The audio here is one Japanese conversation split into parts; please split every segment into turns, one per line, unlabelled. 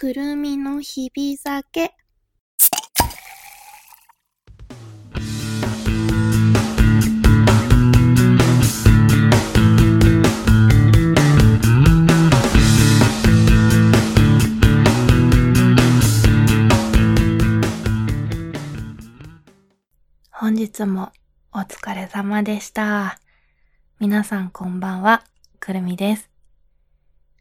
くるみの日々酒。本日もお疲れ様でした。皆さんこんばんは、くるみです。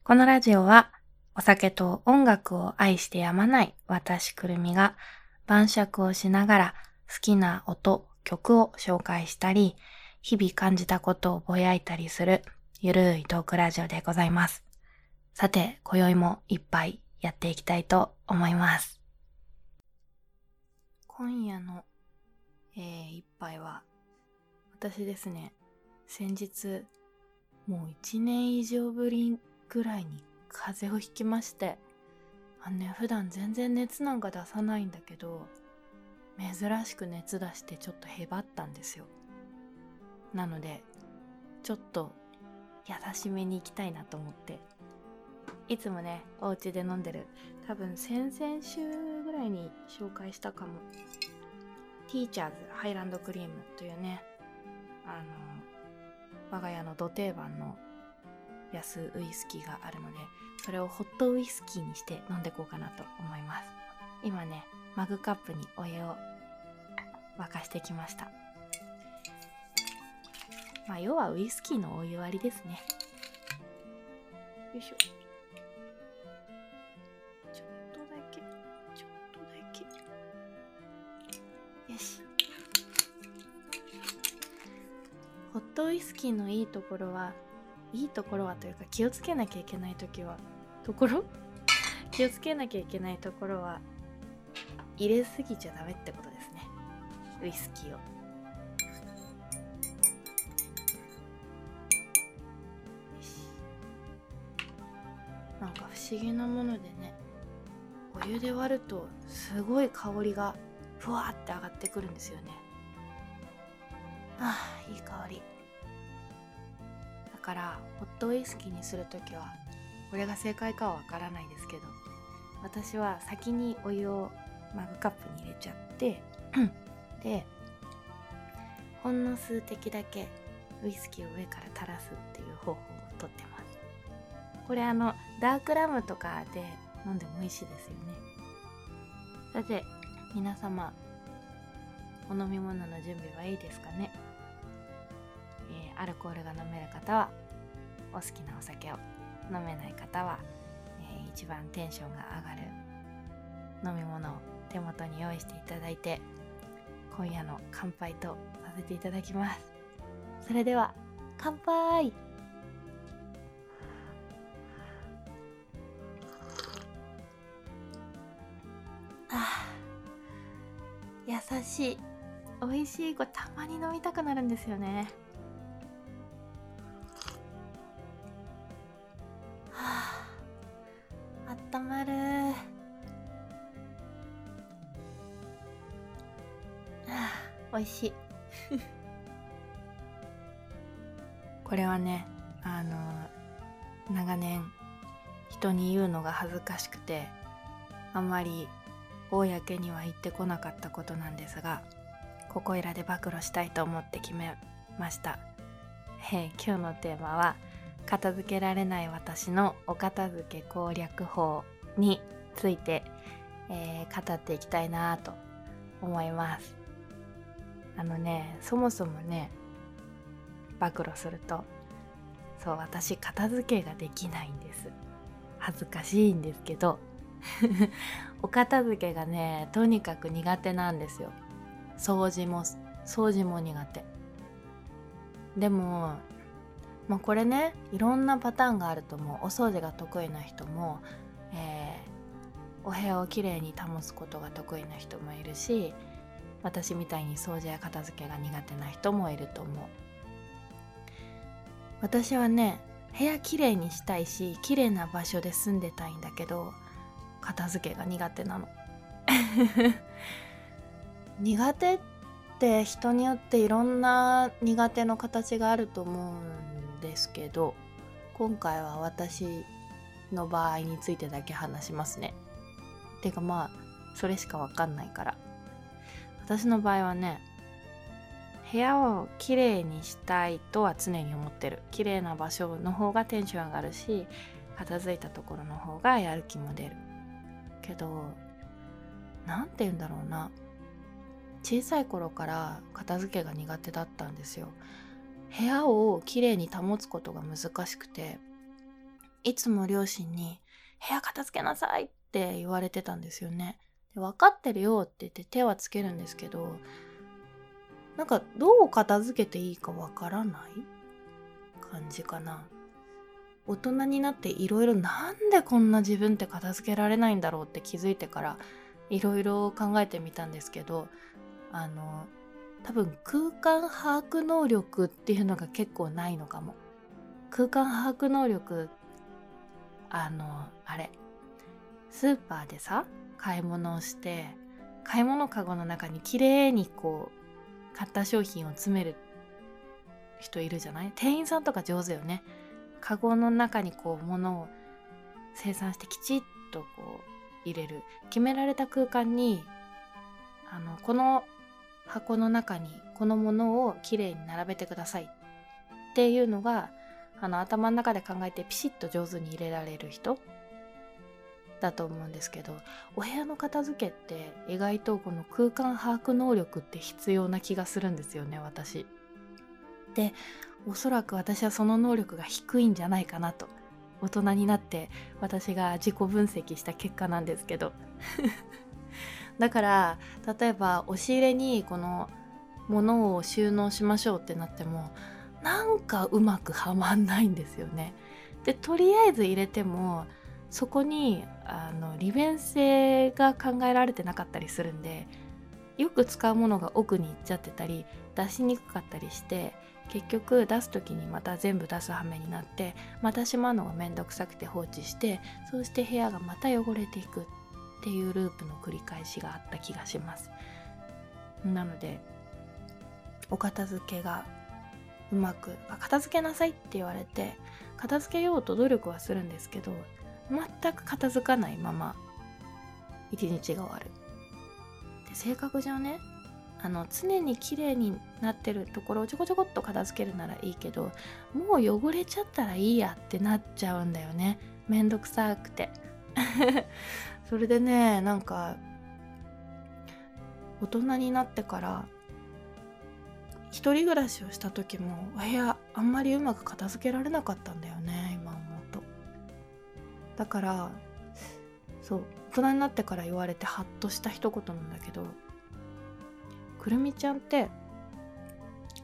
このラジオはお酒と音楽を愛してやまない私くるみが晩酌をしながら好きな音、曲を紹介したり、日々感じたことをぼやいたりするゆるいトークラジオでございます。さて、今宵もいっぱいやっていきたいと思います。今夜の、えー、一杯は、私ですね、先日、もう一年以上ぶりぐらいに風邪をひきまして、あのね、普段全然熱なんか出さないんだけど、珍しく熱出してちょっとへばったんですよ。なので、ちょっと優しめに行きたいなと思って、いつもね、お家で飲んでる、多分先々週ぐらいに紹介したかも。ティーチャーズハイランドクリームというね、あの、我が家の土定番の安ウイスキーがあるので、それをホットウイスキーにして飲んでいこうかなと思います。今ね、マグカップにお湯を沸かしてきました。まあ、要はウイスキーのお湯割りですね。よいしょ。ちょっとだけ、ちょっとだけ。よし。ホットウイスキーのいいところは、いいところはというか気をつけなきゃいけないときは、ところ？気をつけなきゃいけないところは、入れすぎちゃダメってことですね。ウイスキーを。なんか不思議なものでね、お湯で割るとすごい香りがふわーって上がってくるんですよね。ああ、いい香り。から、ホットウイスキーにするときは、これが正解かはわからないですけど、私は先にお湯をマグカップに入れちゃって、で、ほんの数滴だけウイスキーを上から垂らすっていう方法をとってます。これあの、ダークラムとかで飲んでも美味しいですよね。さて、皆様、お飲み物の準備はいいですかね、アルコールが飲める方はお好きなお酒を飲めない方は、えー一番テンションが上がる飲み物を手元に用意していただいて今夜の乾杯とさせていただきます。それでは乾杯!あー優しい美味しいこれたまに飲みたくなるんですよね。美味しい。これはねあの長年人に言うのが恥ずかしくてあんまり公には言ってこなかったことなんですがここいらで暴露したいと思って決めました、えー今日のテーマは片付けられない私のお片付け攻略法について、えー語っていきたいなと思います。あのねそもそもね暴露するとそう私片付けができないんです。恥ずかしいんですけど。お片付けがねとにかく苦手なんですよ。掃除も掃除も苦手。でもまあこれねいろんなパターンがあると思う。お掃除が得意な人も、えーお部屋をきれいに保つことが得意な人もいるし私みたいに掃除や片付けが苦手な人もいると思う。私はね部屋きれいにしたいしきれいな場所で住んでたいんだけど片付けが苦手なの。苦手って人によっていろんな苦手の形があると思うんですけど今回は私の場合についてだけ話しますね。てかまあそれしかわかんないから。私の場合はね部屋をきれいにしたいとは常に思ってる。綺麗な場所の方がテンション上がるし片付いたところの方がやる気も出る。けど何て言うんだろうな。小さい頃から片付けが苦手だったんですよ。部屋をきれいに保つことが難しくていつも両親に「部屋片付けなさい」って言われてたんですよね。分かってるよって言って手はつけるんですけどなんかどう片付けていいかわからない感じかな。大人になっていろいろなんでこんな自分って片付けられないんだろうって気づいてからいろいろ考えてみたんですけどあの多分空間把握能力っていうのが結構ないのかも。空間把握能力あのあれスーパーでさ買い物をして買い物かごの中に綺麗にこう買った商品を詰める人いるじゃない？店員さんとか上手よね。カゴの中にこう物を生産してきちっとこう入れる。決められた空間にあのこの箱の中にこのものをきれいに並べてくださいっていうのがあの頭の中で考えてピシッと上手に入れられる人だと思うんですけどお部屋の片付けって意外とこの空間把握能力って必要な気がするんですよね私。でおそらく私はその能力が低いんじゃないかなと大人になって私が自己分析した結果なんですけど だから例えば押し入れにこの物を収納しましょうってなってもなんかうまくはまんないんですよね。でとりあえず入れてもそこにあの利便性が考えられてなかったりするんでよく使うものが奥に行っちゃってたり出しにくかったりして結局出す時にまた全部出す羽目になってまたしまうのがめんどくさくて放置してそうして部屋がまた汚れていくっていうループの繰り返しがあった気がします。なのでお片付けがうまく片付けなさいって言われて片付けようと努力はするんですけど全く片付かないまま一日が終わる。で性格上ねあの常に綺麗になってるところをちょこちょこっと片付けるならいいけどもう汚れちゃったらいいやってなっちゃうんだよね。めんどくさくて。それでねなんか大人になってから一人暮らしをした時もお部屋あんまりうまく片付けられなかったんだよね今。だからそう大人になってから言われてハッとした一言なんだけどくるみちゃんって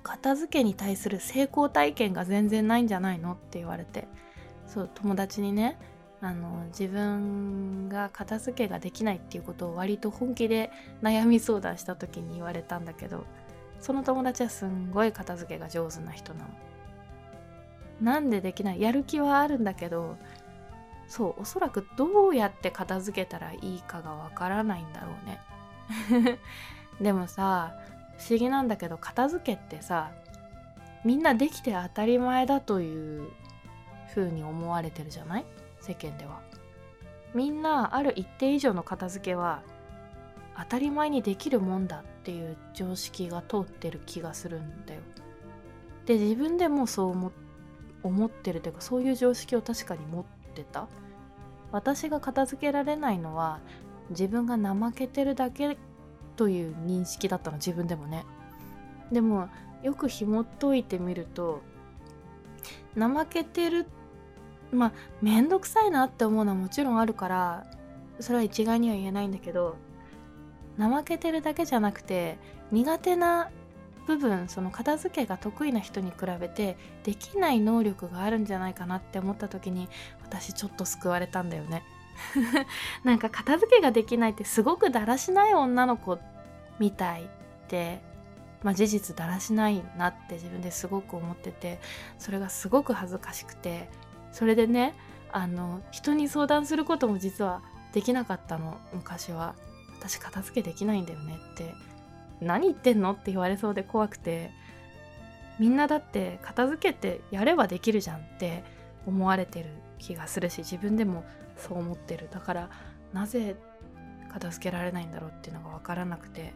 片付けに対する成功体験が全然ないんじゃないのって言われてそう友達にねあの自分が片付けができないっていうことを割と本気で悩み相談した時に言われたんだけどその友達はすんごい片付けが上手な人なの。なんでできない？やる気はあるんだけどそうおそらくどうやって片付けたらいいかがわからないんだろうね。でもさ不思議なんだけど片付けってさみんなできて当たり前だという風に思われてるじゃない？世間では。みんなある一定以上の片付けは当たり前にできるもんだっていう常識が通ってる気がするんだよ。で自分でもそう思思ってるというかそういう常識を確かに持ってた？私が片付けられないのは自分が怠けてるだけという認識だったの自分でもね。でもよく紐解いてみると怠けてるまあ面倒くさいなって思うのはもちろんあるからそれは一概には言えないんだけど怠けてるだけじゃなくて苦手な部分その片付けが得意な人に比べてできない能力があるんじゃないかなって思った時に私ちょっと救われたんだよね。なんか片付けができないってすごくだらしない女の子みたいってまあ事実だらしないなって自分ですごく思っててそれがすごく恥ずかしくてそれでねあの人に相談することも実はできなかったの昔は。私片付けできないんだよねって何言ってんの？って言われそうで怖くてみんなだって片付けてやればできるじゃんって思われてる気がするし自分でもそう思ってるだからなぜ片付けられないんだろうっていうのが分からなくて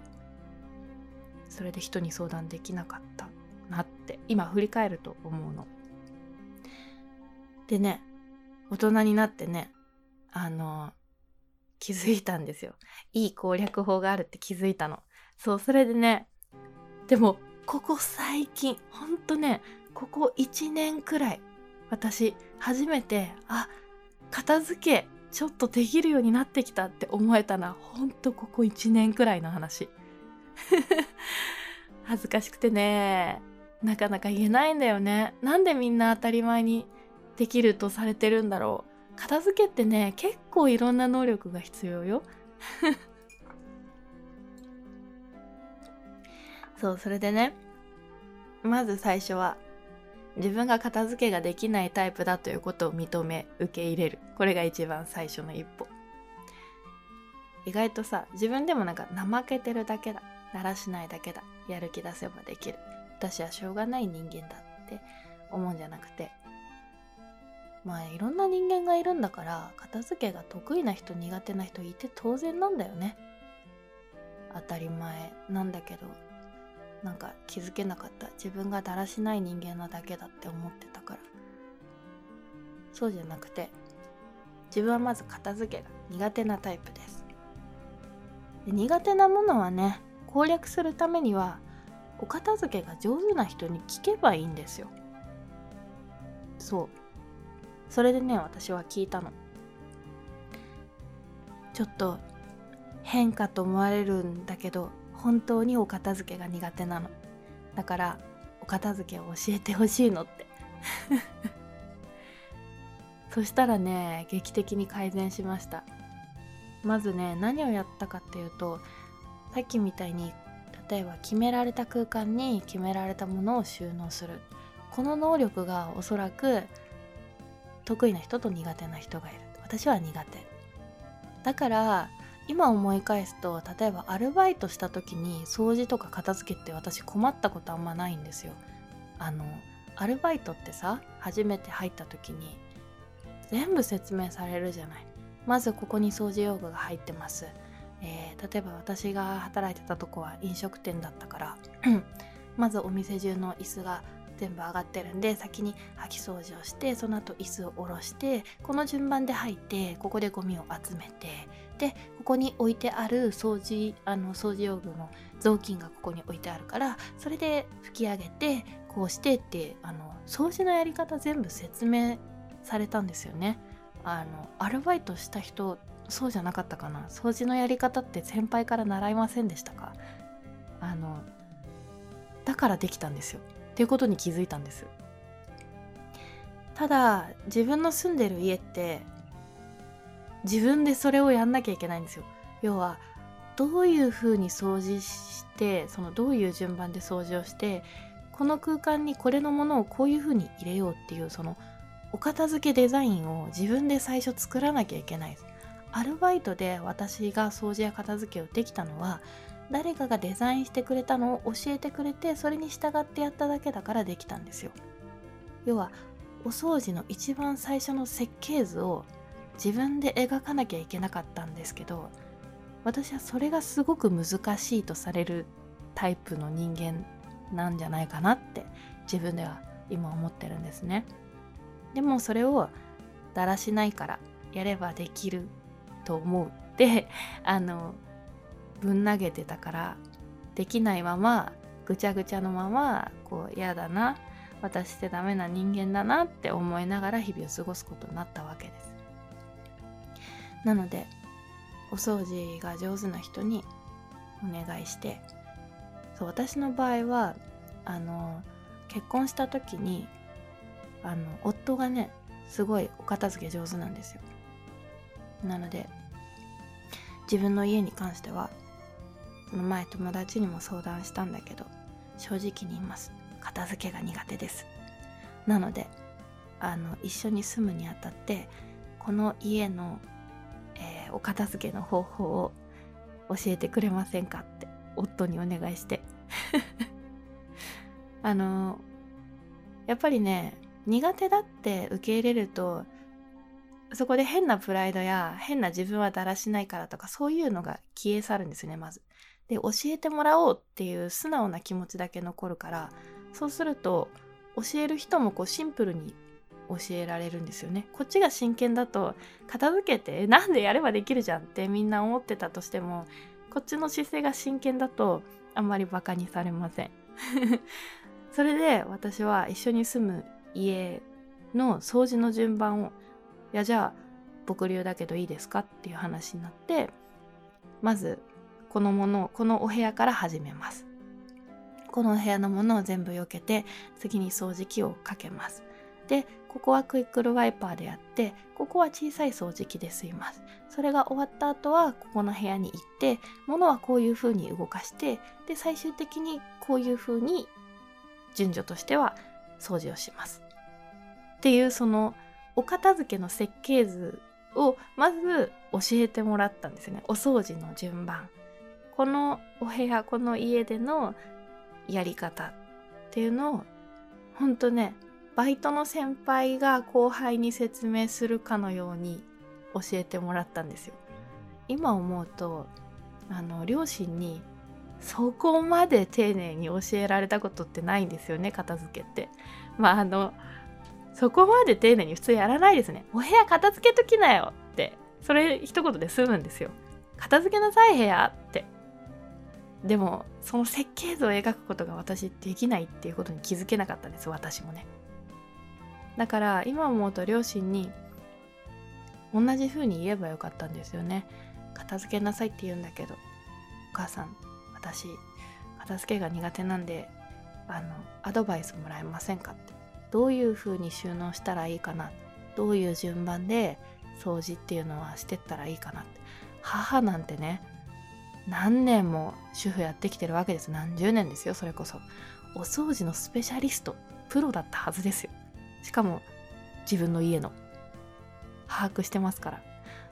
それで人に相談できなかったなって今振り返ると思うの。でね大人になってねあの気づいたんですよ。いい攻略法があるって気づいたの。そうそれでねでもここ最近ほんとねここ1年くらい私初めてあ片付けちょっとできるようになってきたって思えたのはほんとここ1年くらいの話。恥ずかしくてねなかなか言えないんだよね。なんでみんな当たり前にできるとされてるんだろう。片付けってね結構いろんな能力が必要よ。そうそれでねまず最初は自分が片付けができないタイプだということを認め受け入れる。これが一番最初の一歩。意外とさ自分でもなんか怠けてるだけだ。だらしないだけだ。やる気出せばできる。私はしょうがない人間だって思うんじゃなくて。まあいろんな人間がいるんだから片付けが得意な人苦手な人いて当然なんだよね。当たり前なんだけど。なんか気づけなかった。自分がだらしない人間なだけだって思ってたから。そうじゃなくて自分はまず片付けが苦手なタイプです。で苦手なものはね攻略するためにはお片付けが上手な人に聞けばいいんですよ。そう。それでね私は聞いたの。ちょっと変かと思われるんだけど本当にお片付けが苦手なの。だからお片付けを教えてほしいのって。そしたらね劇的に改善しました。まずね何をやったかっていうとさっきみたいに例えば決められた空間に決められたものを収納する。この能力がおそらく得意な人と苦手な人がいる。私は苦手。だから今思い返すと例えばアルバイトした時に掃除とか片付けって私困ったことあんまないんですよ。あのアルバイトってさ初めて入った時に全部説明されるじゃない。まずここに掃除用具が入ってます、えー、例えば私が働いてたとこは飲食店だったから まずお店中の椅子が全部上がってるんで先に掃き掃除をしてその後椅子を下ろしてこの順番で入ってここでゴミを集めてでここに置いてある掃除あの掃除用具の雑巾がここに置いてあるからそれで拭き上げてこうしてってあの掃除のやり方全部説明されたんですよね。あのアルバイトした人そうじゃなかったかな。掃除のやり方って先輩から習いませんでしたか？あのだからできたんですよ。っていうことに気づいたんです。ただ自分の住んでる家って自分でそれをやんなきゃいけないんですよ。要はどういうふうに掃除してそのどういう順番で掃除をしてこの空間にこれのものをこういうふうに入れようっていうそのお片付けデザインを自分で最初作らなきゃいけないアルバイトで私が掃除や片付けをできたのは誰かがデザインしてくれたのを教えてくれてそれに従ってやっただけだからできたんですよ。要はお掃除の一番最初の設計図を自分で描かなきゃいけなかったんですけど私はそれがすごく難しいとされるタイプの人間なんじゃないかなって自分では今思ってるんですね。でもそれをだらしないからやればできると思うって あのぶん投げてたからできないままぐちゃぐちゃのままこう嫌だな私ってダメな人間だなって思いながら日々を過ごすことになったわけです。なのでお掃除が上手な人にお願いしてそう私の場合はあの結婚した時にあの夫がねすごいお片付け上手なんですよ。なので自分の家に関してはその前友達にも相談したんだけど正直に言います。片付けが苦手です。なのであの一緒に住むにあたってこの家の、お片付けの方法を教えてくれませんかって夫にお願いして あのやっぱりね苦手だって受け入れるとそこで変なプライドや変な自分はだらしないからとかそういうのが消え去るんですねまず。で教えてもらおうっていう素直な気持ちだけ残るからそうすると教える人もこうシンプルに教えられるんですよね。こっちが真剣だと片付けてなんでやればできるじゃんってみんな思ってたとしてもこっちの姿勢が真剣だとあんまりバカにされません。それで私は一緒に住む家の掃除の順番をいやじゃあ僕流だけどいいですかっていう話になってまずこのものこのお部屋から始めますこの部屋のものを全部避けて次に掃除機をかけますでここはクイックルワイパーでやってここは小さい掃除機で吸います。それが終わった後はここの部屋に行って物はこういう風に動かしてで最終的にこういう風に順序としては掃除をします。っていうそのお片付けの設計図をまず教えてもらったんですね。お掃除の順番。このお部屋この家でのやり方っていうのをほんとねバイトの先輩が後輩に説明するかのように教えてもらったんですよ今思うとあの両親にそこまで丁寧に教えられたことってないんですよね片付けってまああのそこまで丁寧に普通やらないですね。お部屋片付けときなよって。それ一言で済むんですよ。片付けなさい部屋って。でも、その設計図を描くことが私できないっていうことに気づけなかったんです、私もね。だから今思うと両親に同じ風に言えばよかったんですよね。片付けなさいって言うんだけど、お母さん、私、片付けが苦手なんで、あの、アドバイスもらえませんかって。どういう風に収納したらいいかな。どういう順番で掃除っていうのはしてったらいいかなって。母なんてね何年も主婦やってきてるわけです。何十年ですよそれこそ。お掃除のスペシャリストプロだったはずですよ。しかも自分の家の把握してますから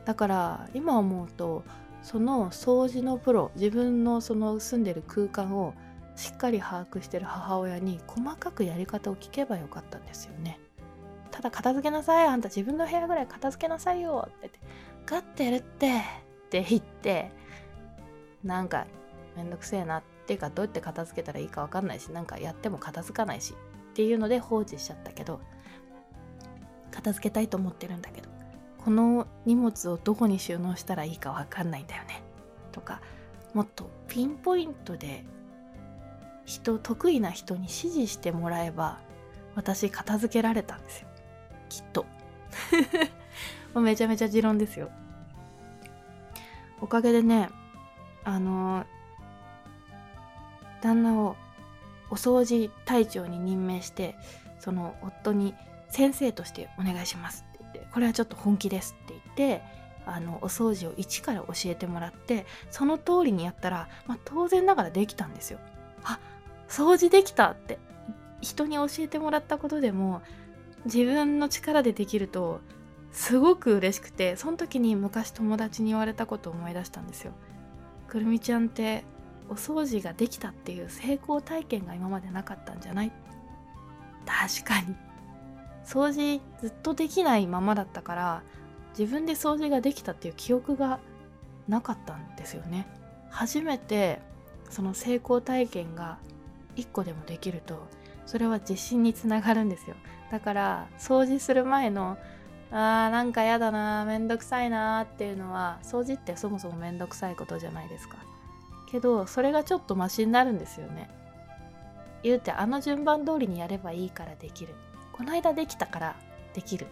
だから今思うとその掃除のプロ自分のその住んでる空間をしっかり把握してる母親に細かくやり方を聞けばよかったんですよね。ただ片付けなさいあんた自分の部屋ぐらい片付けなさいよって言って「ガッてやるって」って言ってなんかめんどくせえなっていうかどうやって片付けたらいいか分かんないしなんかやっても片付かないしっていうので放置しちゃったけど片付けたいと思ってるんだけどこの荷物をどこに収納したらいいか分かんないんだよね。とかもっとピンポイントで人得意な人に指示してもらえば私片付けられたんですよ。きっと。もうめちゃめちゃ持論ですよ。おかげでねあの旦那をお掃除隊長に任命してその夫に先生としてお願いしますって言ってこれはちょっと本気ですって言ってあのお掃除を一から教えてもらってその通りにやったら、まあ、当然ながらできたんですよ。あ掃除できたって人に教えてもらったことでも自分の力でできるとすごく嬉しくてその時に昔友達に言われたことを思い出したんですよ。くるみちゃんってお掃除ができたっていう成功体験が今までなかったんじゃない？確かに。掃除ずっとできないままだったから自分で掃除ができたっていう記憶がなかったんですよね。初めてその成功体験が1個でもできるとそれは自信につながるんですよ。だから掃除する前のあーなんかやだなめんどくさいなっていうのは掃除ってそもそもめんどくさいことじゃないですか。けどそれがちょっとマシになるんですよね。言うてあの順番通りにやればいいからできる。この間できたからできる。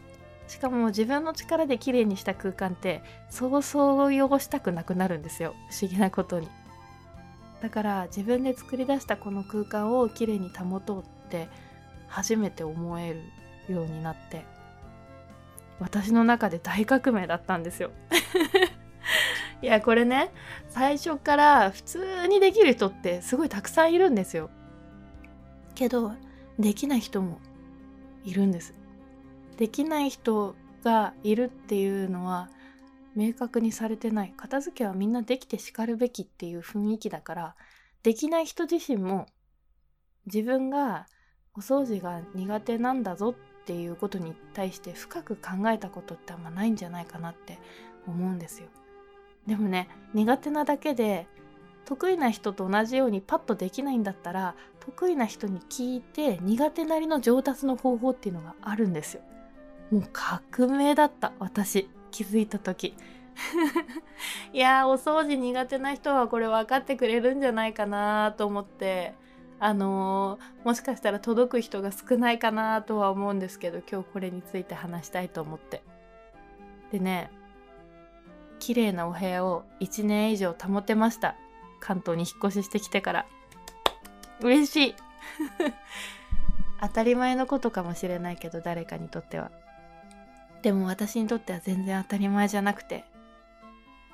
しかも自分の力で綺麗にした空間ってそうそう汚したくなくなるんですよ。不思議なことに。だから自分で作り出したこの空間をきれいに保とうって初めて思えるようになって。私の中で大革命だったんですよ。いやこれね最初から普通にできる人ってすごいたくさんいるんですよ。けどできない人もいるんですできない人がいるっていうのは明確にされてない片付けはみんなできてしかるべきっていう雰囲気だからできない人自身も自分がお掃除が苦手なんだぞっていうことに対して深く考えたことってあんまないんじゃないかなって思うんですよ。でもね苦手なだけで得意な人と同じようにパッとできないんだったら得意な人に聞いて苦手なりの上達の方法っていうのがあるんですよ。もう革命だった私。気づいた時。いやお掃除苦手な人はこれ分かってくれるんじゃないかなと思って。あのー、もしかしたら届く人が少ないかなとは思うんですけど今日これについて話したいと思って。でね綺麗なお部屋を1年以上保てました。関東に引っ越ししてきてから。嬉しい。当たり前のことかもしれないけど誰かにとっては。でも私にとっては全然当たり前じゃなくて。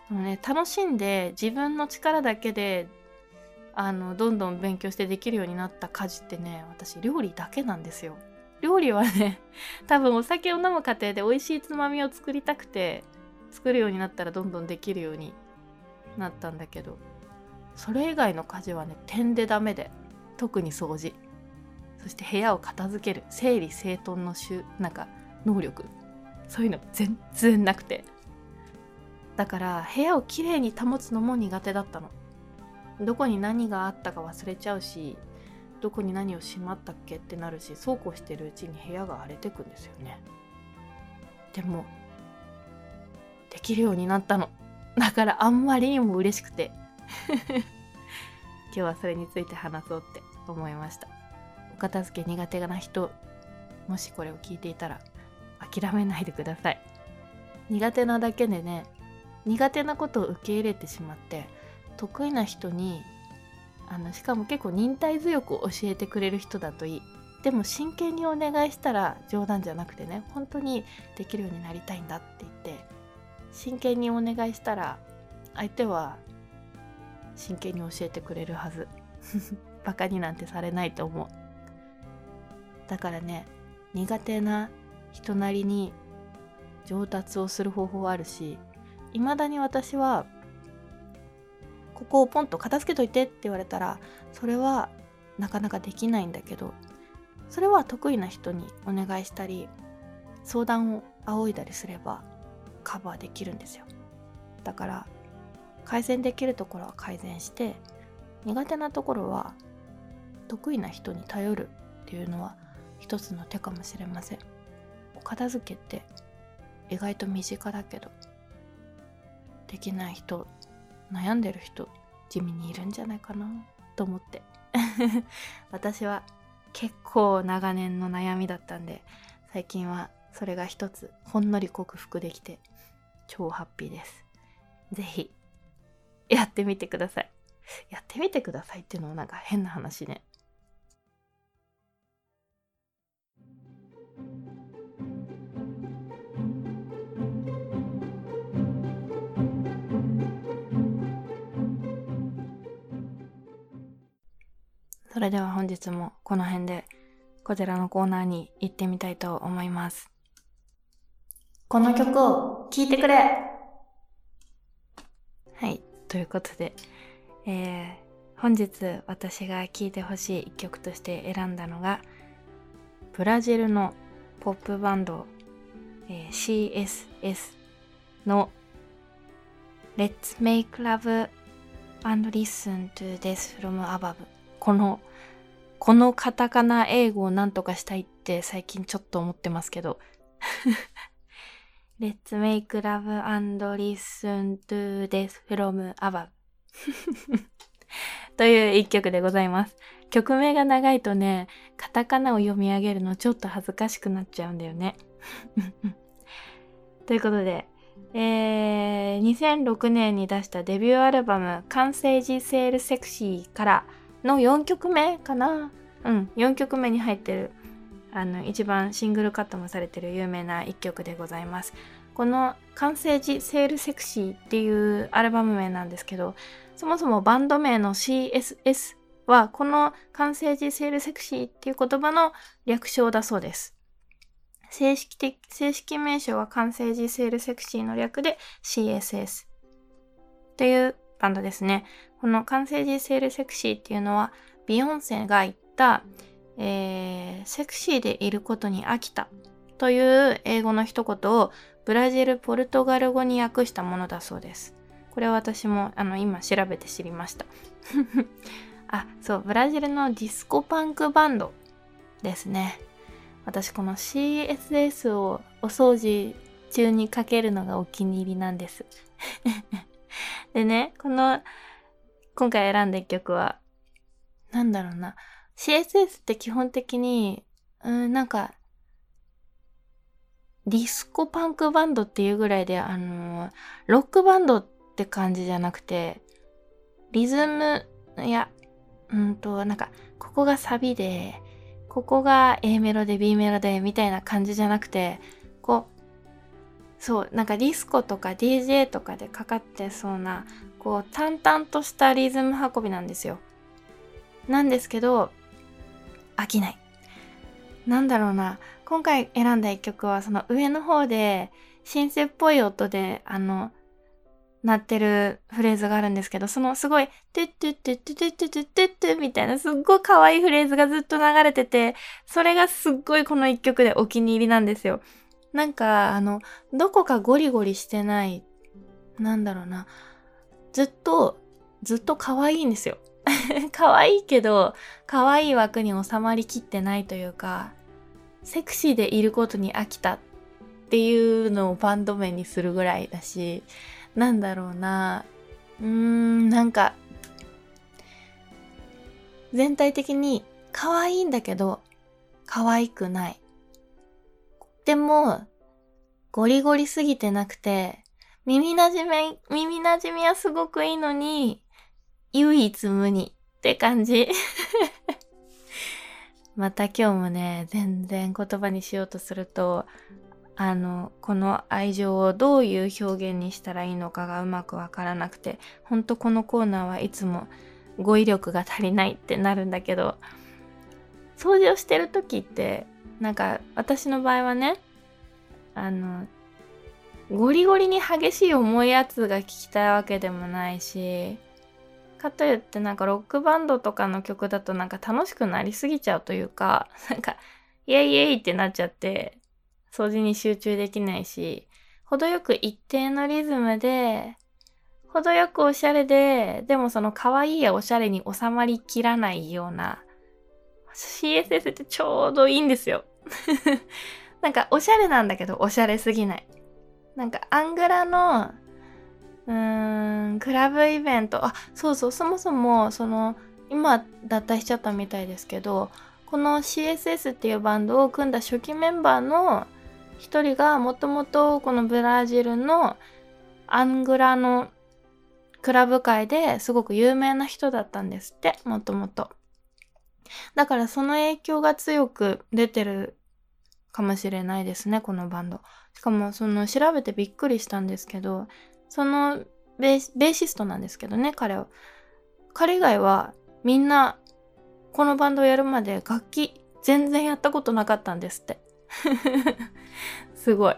ね、楽しんで自分の力だけであのどんどん勉強してできるようになった家事ってね私料理だけなんですよ。料理はね 多分お酒を飲む過程で美味しいつまみを作りたくて作るようになったらどんどんできるようになったんだけどそれ以外の家事はね点でダメで特に掃除。そして部屋を片付ける。整理整頓のしゅなんか能力。そういうの全然なくて。だから部屋をきれいに保つのも苦手だったの。どこに何があったか忘れちゃうしどこに何をしまったっけってなるしそうこうしてるうちに部屋が荒れてくんですよね。でもできるようになったの。だからあんまりにも嬉しくて。今日はそれについて話そうって。思いました。お片付け苦手な人もしこれを聞いていたら諦めないでください。苦手なだけでね苦手なことを受け入れてしまって得意な人にあのしかも結構忍耐強く教えてくれる人だといい。でも真剣にお願いしたら冗談じゃなくてね本当にできるようになりたいんだって言って真剣にお願いしたら相手は真剣に教えてくれるはず。バカになんてされないと思う。だからね苦手な人なりに上達をする方法はあるし未だに私はここをポンと片付けといてって言われたらそれはなかなかできないんだけどそれは得意な人にお願いしたり相談を仰いだりすればカバーできるんですよ。だから改善できるところは改善して苦手なところは得意な人に頼るっていうのは一つの手かもしれません。お片付けって意外と身近だけどできない人悩んでる人地味にいるんじゃないかなと思って。私は結構長年の悩みだったんで最近はそれが一つほんのり克服できて超ハッピーです。是非やってみてください。やってみてくださいっていうのもなんか変な話ね。それでは本日もこの辺でこちらのコーナーに行ってみたいと思います。この曲を聴いてくれ。はい、ということで、えー、本日私が聴いてほしい一曲として選んだのがブラジルのポップバンド、えー、CSS の Let's Make Love and Listen to This from Above この、このカタカナ英語をなんとかしたいって最近ちょっと思ってますけど。Let's make love and listen to this from above という一曲でございます。曲名が長いとね、カタカナを読み上げるのちょっと恥ずかしくなっちゃうんだよね。ということで、えー、2006年に出したデビューアルバム「完成時セールセクシー」から「の4曲目かな。うん4曲目に入ってるあの一番シングルカットもされてる有名な一曲でございます。この「完成時セールセクシー」っていうアルバム名なんですけどそもそもバンド名の CSS はこの完成時セールセクシーっていう言葉の略称だそうです。正式的正式名称は Cansei de Ser Sexy の略で CSS というバンドですね。この Cansei de Ser Sexy っていうのは、ビヨンセが言った、えー、セクシーでいることに飽きたという英語の一言をブラジル、ポルトガル語に訳したものだそうです。これは私もあの今調べて知りました。あ、そう、ブラジルのディスコパンクバンドですね。私この CSS をお掃除中にかけるのがお気に入りなんです。でね、この今回選んだ一曲は、なんだろうな。CSS って基本的に、うん、なんか、ディスコパンクバンドっていうぐらいで、あのー、ロックバンドって感じじゃなくて、リズム、いや、うんと、なんか、ここがサビで、ここが A メロで B メロで、みたいな感じじゃなくて、こう、そう、なんかディスコとか DJ とかでかかってそうな、こう、淡々としたリズム運びなんですよ。なんですけど、飽きない。なんだろうな。今回選んだ一曲は、その上の方で、シンセっぽい音で、あの、鳴ってるフレーズがあるんですけど、そのすごい、トゥットゥットゥットゥトゥトゥトゥトゥみたいなすっごい可愛いフレーズがずっと流れてて、それがすっごいこの一曲でお気に入りなんですよ。なんか、あの、どこかゴリゴリしてない、なんだろうな。ずっと、ずっと可愛いんですよ。可愛いけど、可愛い枠に収まりきってないというか、セクシーでいることに飽きたっていうのをバンド名にするぐらいだし、なんだろうな、うーん、なんか、全体的に可愛いんだけど、可愛くない。でも、ゴリゴリすぎてなくて、耳馴染み、耳馴染みはすごくいいのに、唯一無二って感じ。また今日もね、全然言葉にしようとすると、あの、この愛情をどういう表現にしたらいいのかがうまくわからなくて、ほんとこのコーナーはいつも語彙力が足りないってなるんだけど、掃除をしてる時って、なんか私の場合はね、あの、ゴリゴリに激しい重いやつが聞きたいわけでもないし、かといってなんかロックバンドとかの曲だとなんか楽しくなりすぎちゃうというか、なんかイエイイエイってなっちゃって、掃除に集中できないし、程よく一定のリズムで、程よくおしゃれで、でもその可愛いやおしゃれに収まりきらないような CSS ってちょうどいいんですよ。なんかおしゃれなんだけどおしゃれすぎない。なんかアングラのうーん、クラブイベント。あ、そうそう、そもそも、その、今脱退しちゃったみたいですけど、この CSS っていうバンドを組んだ初期メンバーの一人がもともとこのブラジルのアングラのクラブ界ですごく有名な人だったんですって、もともと。だからその影響が強く出てるかもしれないですね、このバンド。しかもその調べてびっくりしたんですけど、そのベーシストなんですけどね、彼は。彼以外はみんなこのバンドをやるまで楽器全然やったことなかったんですって。すごい。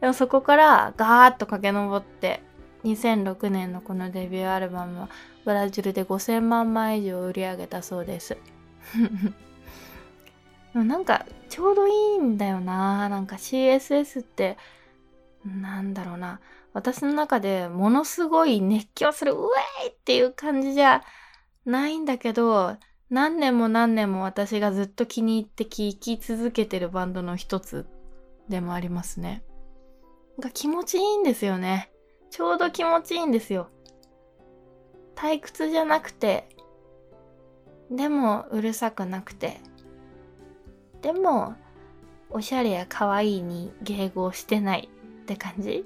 でもそこからガーッと駆け上って2006年のこのデビューアルバムはブラジルで5000万枚以上売り上げたそうです。でもなんかちょうどいいんだよな。なんか CSS ってなんだろうな。私の中でものすごい熱狂する、ウェイっていう感じじゃないんだけど、何年も何年も私がずっと気に入って聴き続けてるバンドの一つでもありますね。が気持ちいいんですよね。ちょうど気持ちいいんですよ。退屈じゃなくて、でもうるさくなくて、でもおしゃれや可愛いに迎合してないって感じ？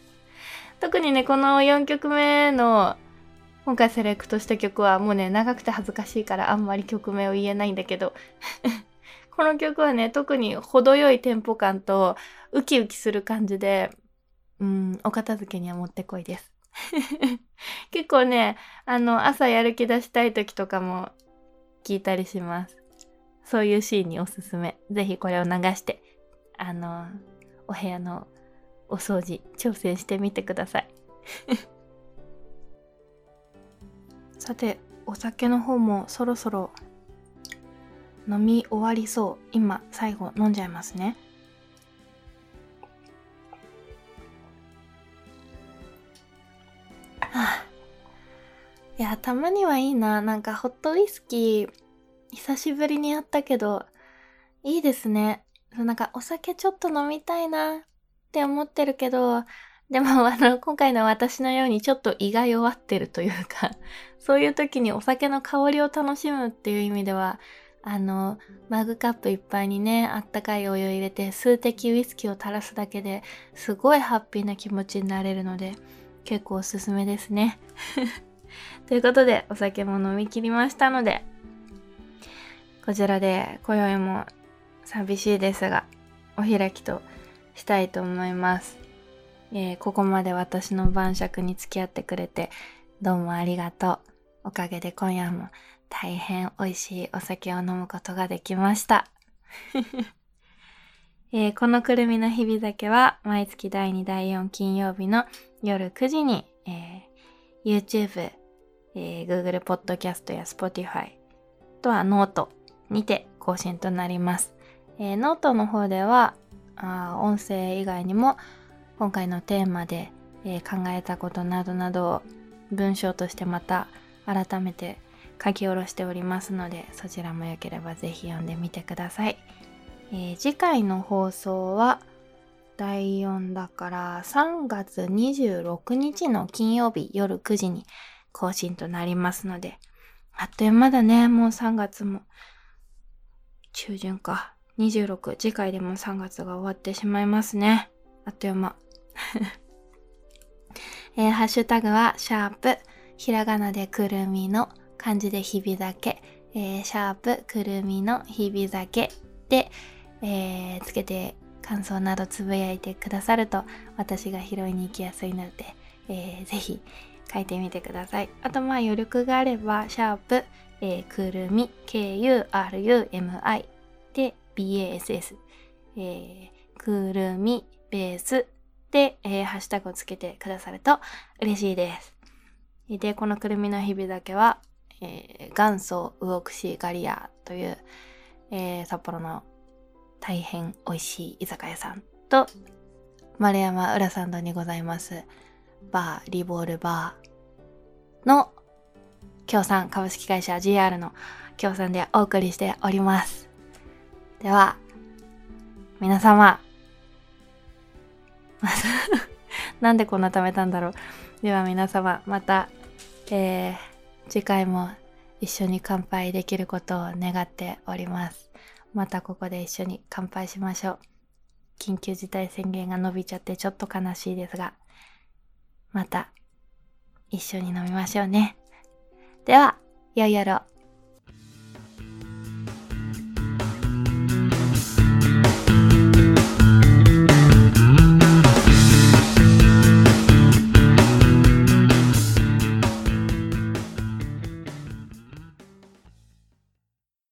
特にね、この4曲目の今回セレクトした曲はもうね、長くて恥ずかしいからあんまり曲名を言えないんだけど この曲はね、特に程よいテンポ感とウキウキする感じで、うん、お片付けにはもってこいです。結構ね、あの、朝やる気出したい時とかも聞いたりします。そういうシーンにおすすめ。ぜひこれを流して、あの、お部屋のお掃除挑戦してみてください。さてお酒の方もそろそろ飲み終わりそう。今最後飲んじゃいますね。はあ。いやたまにはいいな。なんかホットウイスキー久しぶりにやったけどいいですねなんかお酒ちょっと飲みたいなって思ってるけどでも、あの、今回の私のようにちょっと胃が弱ってるというか、そういう時にお酒の香りを楽しむっていう意味では、あの、マグカップいっぱいにね、あったかいお湯入れて数滴ウイスキーを垂らすだけですごいハッピーな気持ちになれるので、結構おすすめですね。ということで、お酒も飲み切りましたので、こちらで今宵も寂しいですが、お開きとしたいと思います。えー、ここまで私の晩酌に付き合ってくれて、どうもありがとう。おかげで今夜も大変美味しいお酒を飲むことができました。えー、このくるみの日々酒は毎月第2第4金曜日の夜9時に、えー、YouTube、えー、Google Podcast や Spotify とはノートにて更新となります。えー、ノートの方ではあ音声以外にも今回のテーマで、えー、考えたことなどなどを文章としてまた改めて書き下ろしておりますのでそちらもよければぜひ読んでみてください、えー、次回の放送は第4だから3月26日の金曜日夜9時に更新となりますのであっという間だね。もう3月も。中旬か。26次回でも3月が終わってしまいますね。あっという間。えー、ハッシュタグは、シャープ、ひらがなでくるみの漢字で日々だけ、えー、シャープ、くるみの日々だけ。で、えー、つけて感想などつぶやいてくださると私が拾いに行きやすいので、えー、ぜひ書いてみてください。あとまあ余力があれば、シャープ、えー、くるみ、k-u-r-u-m-i で bass、えー、くるみ、ベースで、えー、ハッシュタグをつけてくださると嬉しいです。で、このくるみの日々だけは、えー、元祖魚串ガリアという、えー、札幌の大変美味しい居酒屋さんと、丸山浦サンドにございます、バー、リボールバーの協賛、株式会社 GR の協賛でお送りしております。では、皆様、なんでこんな貯めたんだろう。では皆様、また、えー、次回も一緒に乾杯できることを願っております。またここで一緒に乾杯しましょう。緊急事態宣言が伸びちゃってちょっと悲しいですが、また一緒に飲みましょうね。では、よい夜を。